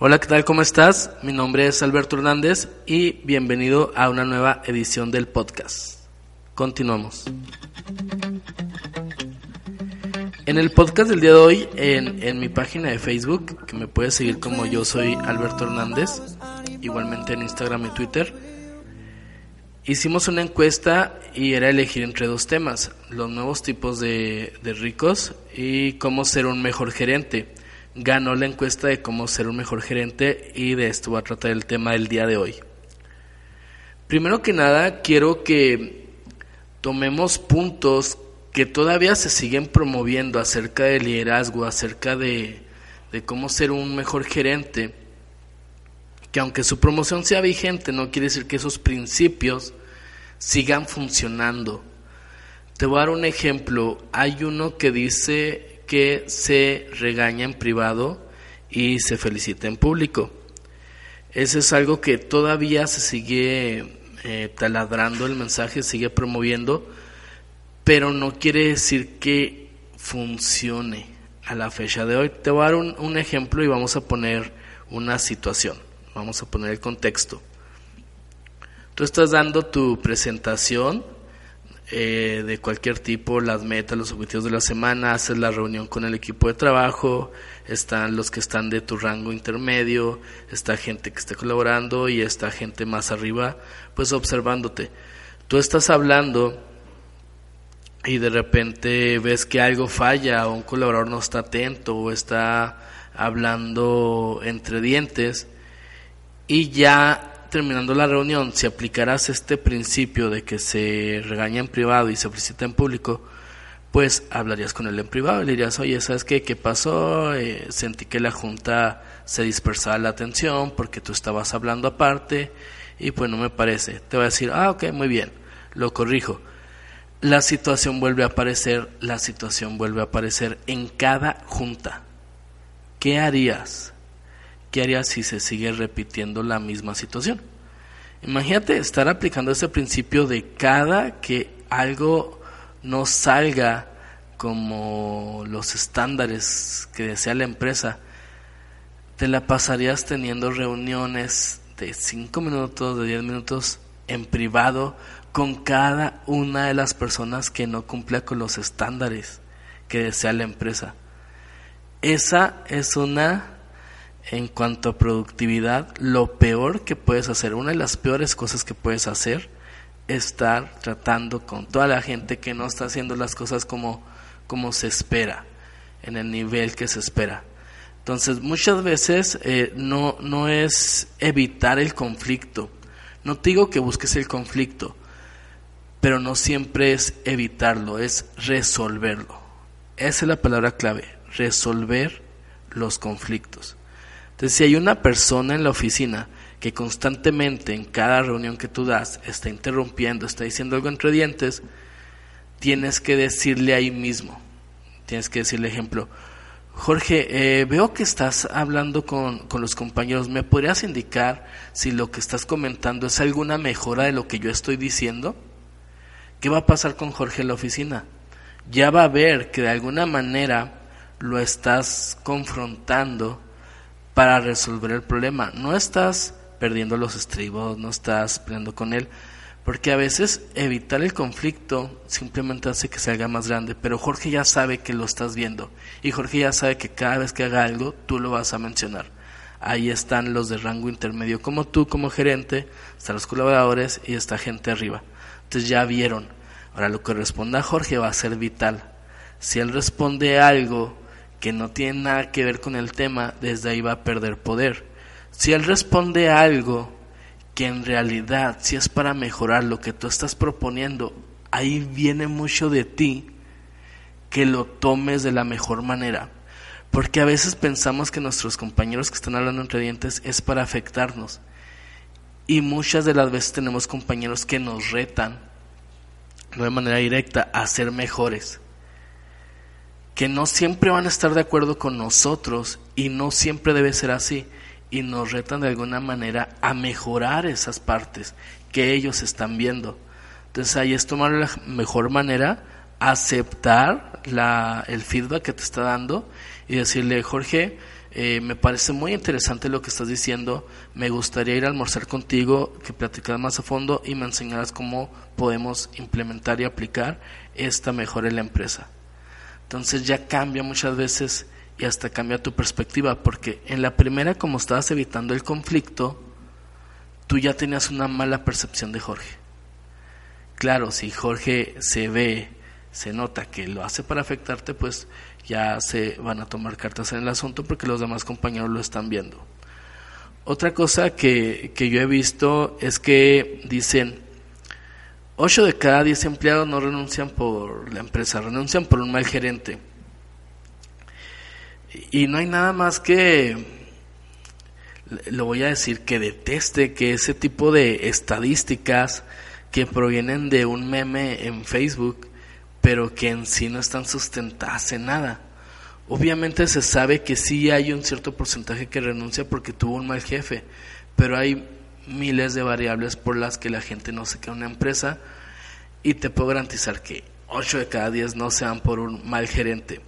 Hola, ¿qué tal? ¿Cómo estás? Mi nombre es Alberto Hernández y bienvenido a una nueva edición del podcast. Continuamos. En el podcast del día de hoy, en, en, mi página de Facebook, que me puedes seguir como yo soy Alberto Hernández, igualmente en Instagram y Twitter, hicimos una encuesta y era elegir entre dos temas, los nuevos tipos de, de ricos y cómo ser un mejor gerente ganó la encuesta de cómo ser un mejor gerente y de esto va a tratar el tema del día de hoy. Primero que nada, quiero que tomemos puntos que todavía se siguen promoviendo acerca del liderazgo, acerca de, de cómo ser un mejor gerente, que aunque su promoción sea vigente, no quiere decir que esos principios sigan funcionando. Te voy a dar un ejemplo. Hay uno que dice que se regaña en privado y se felicita en público. Eso es algo que todavía se sigue eh, taladrando el mensaje, sigue promoviendo, pero no quiere decir que funcione a la fecha de hoy. Te voy a dar un, un ejemplo y vamos a poner una situación, vamos a poner el contexto. Tú estás dando tu presentación eh, de cualquier tipo, las metas, los objetivos de la semana, haces la reunión con el equipo de trabajo, están los que están de tu rango intermedio, está gente que está colaborando y está gente más arriba, pues observándote. Tú estás hablando y de repente ves que algo falla o un colaborador no está atento o está hablando entre dientes y ya terminando la reunión, si aplicarás este principio de que se regaña en privado y se felicita en público, pues hablarías con él en privado y le dirías, oye, ¿sabes qué? ¿Qué pasó? Eh, sentí que la junta se dispersaba la atención porque tú estabas hablando aparte y pues no me parece. Te va a decir, ah, ok, muy bien, lo corrijo. La situación vuelve a aparecer, la situación vuelve a aparecer en cada junta. ¿Qué harías? ¿Qué harías si se sigue repitiendo la misma situación? Imagínate estar aplicando ese principio de cada que algo no salga como los estándares que desea la empresa, te la pasarías teniendo reuniones de 5 minutos, de 10 minutos en privado con cada una de las personas que no cumpla con los estándares que desea la empresa. Esa es una en cuanto a productividad, lo peor que puedes hacer, una de las peores cosas que puedes hacer, es estar tratando con toda la gente que no está haciendo las cosas como, como se espera, en el nivel que se espera. Entonces, muchas veces eh, no, no es evitar el conflicto. No te digo que busques el conflicto, pero no siempre es evitarlo, es resolverlo. Esa es la palabra clave, resolver los conflictos. Entonces, si hay una persona en la oficina que constantemente en cada reunión que tú das está interrumpiendo, está diciendo algo entre dientes, tienes que decirle ahí mismo, tienes que decirle ejemplo, Jorge, eh, veo que estás hablando con, con, los compañeros, ¿me podrías indicar si lo que estás comentando es alguna mejora de lo que yo estoy diciendo? ¿Qué va a pasar con Jorge en la oficina? Ya va a ver que de alguna manera lo estás confrontando para resolver el problema. No estás perdiendo los estribos, no estás peleando con él, porque a veces evitar el conflicto simplemente hace que se haga más grande, pero Jorge ya sabe que lo estás viendo y Jorge ya sabe que cada vez que haga algo tú lo vas a mencionar. Ahí están los de rango intermedio como tú como gerente, están los colaboradores y esta gente arriba. Entonces ya vieron. Ahora lo que responda Jorge va a ser vital. Si él responde algo que no tiene nada que ver con el tema, desde ahí va a perder poder. Si él responde algo que en realidad si es para mejorar lo que tú estás proponiendo, ahí viene mucho de ti que lo tomes de la mejor manera. Porque a veces pensamos que nuestros compañeros que están hablando entre dientes es para afectarnos. Y muchas de las veces tenemos compañeros que nos retan, no de manera directa, a ser mejores que no siempre van a estar de acuerdo con nosotros y no siempre debe ser así y nos retan de alguna manera a mejorar esas partes que ellos están viendo. Entonces ahí es tomar la mejor manera, aceptar la, el feedback que te está dando y decirle, Jorge, eh, me parece muy interesante lo que estás diciendo, me gustaría ir a almorzar contigo, que platicaras más a fondo y me enseñaras cómo podemos implementar y aplicar esta mejora en la empresa. Entonces ya cambia muchas veces y hasta cambia tu perspectiva, porque en la primera, como estabas evitando el conflicto, tú ya tenías una mala percepción de Jorge. Claro, si Jorge se ve, se nota que lo hace para afectarte, pues ya se van a tomar cartas en el asunto porque los demás compañeros lo están viendo. Otra cosa que, que yo he visto es que dicen, 8 de cada 10 empleados no renuncian por la empresa, renuncian por un mal gerente. Y no hay nada más que, lo voy a decir, que deteste que ese tipo de estadísticas que provienen de un meme en Facebook, pero que en sí no están sustentadas en nada. Obviamente se sabe que sí hay un cierto porcentaje que renuncia porque tuvo un mal jefe, pero hay miles de variables por las que la gente no se queda en una empresa y te puedo garantizar que 8 de cada 10 no sean por un mal gerente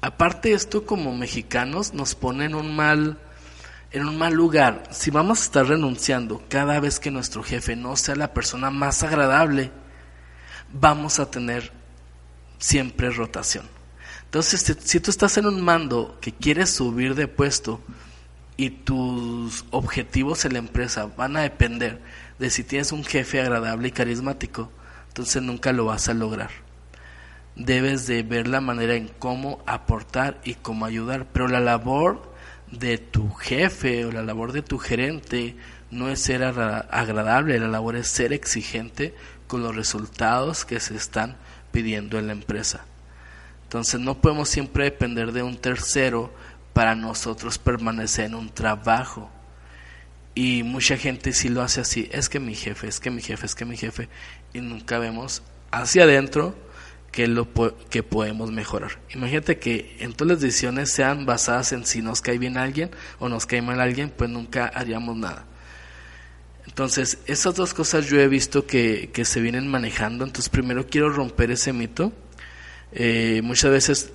aparte esto como mexicanos nos pone en un mal en un mal lugar. Si vamos a estar renunciando cada vez que nuestro jefe no sea la persona más agradable, vamos a tener siempre rotación. Entonces, si tú estás en un mando que quieres subir de puesto y tus objetivos en la empresa van a depender de si tienes un jefe agradable y carismático, entonces nunca lo vas a lograr debes de ver la manera en cómo aportar y cómo ayudar. Pero la labor de tu jefe o la labor de tu gerente no es ser agradable, la labor es ser exigente con los resultados que se están pidiendo en la empresa. Entonces no podemos siempre depender de un tercero para nosotros permanecer en un trabajo. Y mucha gente sí lo hace así, es que mi jefe, es que mi jefe, es que mi jefe, y nunca vemos hacia adentro que, lo, que podemos mejorar. Imagínate que en todas las decisiones sean basadas en si nos cae bien alguien o nos cae mal alguien, pues nunca haríamos nada. Entonces, esas dos cosas yo he visto que, que se vienen manejando. Entonces, primero quiero romper ese mito. Eh, muchas veces,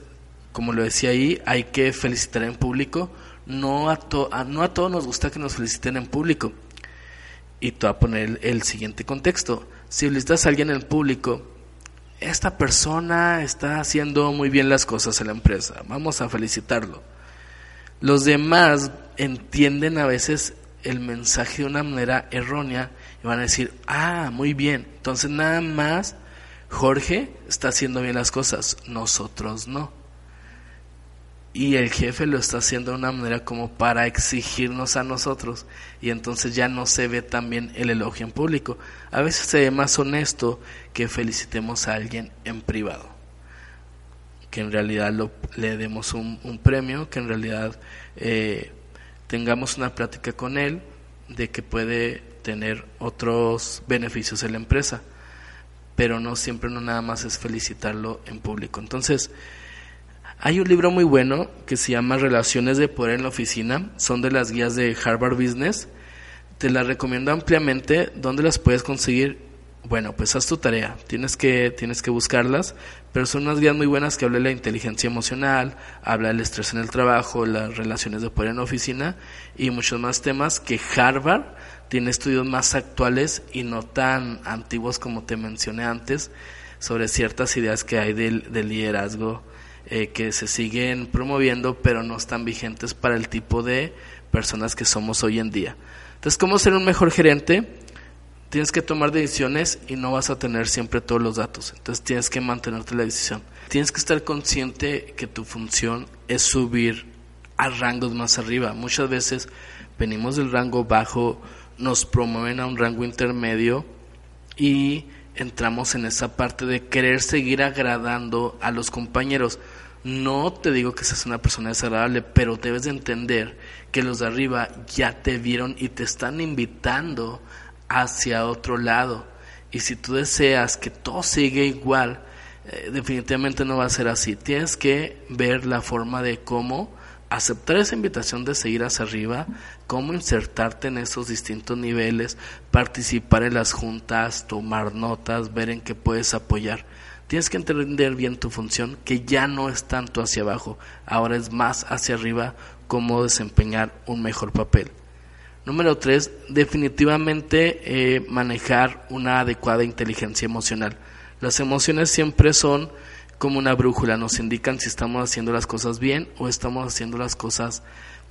como lo decía ahí, hay que felicitar en público. No a, no a todos nos gusta que nos feliciten en público. Y te voy a poner el siguiente contexto. Si felicitas a alguien en público esta persona está haciendo muy bien las cosas en la empresa, vamos a felicitarlo. Los demás entienden a veces el mensaje de una manera errónea y van a decir, ah, muy bien, entonces nada más Jorge está haciendo bien las cosas, nosotros no y el jefe lo está haciendo de una manera como para exigirnos a nosotros y entonces ya no se ve también el elogio en público. A veces se ve más honesto que felicitemos a alguien en privado, que en realidad lo, le demos un, premio, que en realidad eh, tengamos una plática con él de que puede tener otros beneficios en la empresa, pero no siempre no nada más es felicitarlo en público. Entonces, hay un libro muy bueno que se llama Relaciones de Poder en la Oficina, son de las guías de Harvard Business. Te las recomiendo ampliamente. ¿Dónde las puedes conseguir? Bueno, pues haz tu tarea, tienes que, tienes que buscarlas, pero son unas guías muy buenas que habla de la inteligencia emocional, habla del estrés en el trabajo, las relaciones de poder en la oficina y muchos más temas que Harvard tiene estudios más actuales y no tan antiguos como te mencioné antes sobre ciertas ideas que hay del, del liderazgo eh, que se siguen promoviendo, pero no están vigentes para el tipo de personas que somos hoy en día. Entonces, ¿cómo ser un mejor gerente? Tienes que tomar decisiones y no vas a tener siempre todos los datos. Entonces, tienes que mantenerte la decisión. Tienes que estar consciente que tu función es subir a rangos más arriba. Muchas veces venimos del rango bajo, nos promueven a un rango intermedio y entramos en esa parte de querer seguir agradando a los compañeros. No te digo que seas una persona desagradable, pero debes de entender que los de arriba ya te vieron y te están invitando hacia otro lado. Y si tú deseas que todo siga igual, eh, definitivamente no va a ser así. Tienes que ver la forma de cómo aceptar esa invitación de seguir hacia arriba, cómo insertarte en esos distintos niveles, participar en las juntas, tomar notas, ver en qué puedes apoyar. Tienes que entender bien tu función, que ya no es tanto hacia abajo, ahora es más hacia arriba cómo desempeñar un mejor papel. Número 3, definitivamente eh, manejar una adecuada inteligencia emocional. Las emociones siempre son como una brújula, nos indican si estamos haciendo las cosas bien o estamos haciendo las cosas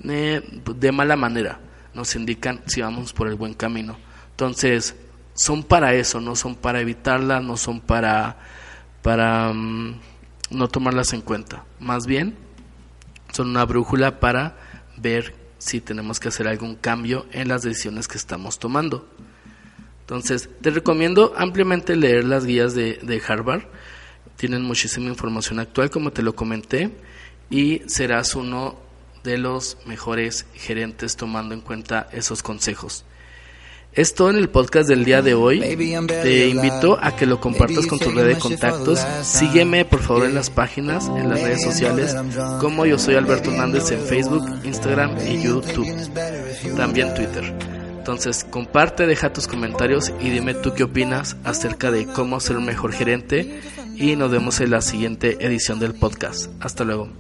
eh, de mala manera, nos indican si vamos por el buen camino. Entonces, son para eso, no son para evitarlas, no son para, para mm, no tomarlas en cuenta. Más bien, son una brújula para ver si tenemos que hacer algún cambio en las decisiones que estamos tomando. Entonces, te recomiendo ampliamente leer las guías de, de Harvard. Tienen muchísima información actual, como te lo comenté, y serás uno de los mejores gerentes tomando en cuenta esos consejos. Esto en el podcast del día de hoy. Te invito a que lo compartas con tu red de contactos. Sígueme por favor en las páginas, en las redes sociales, como yo soy Alberto Hernández en Facebook, Instagram y YouTube. También Twitter. Entonces comparte, deja tus comentarios y dime tú qué opinas acerca de cómo ser un mejor gerente y nos vemos en la siguiente edición del podcast. Hasta luego.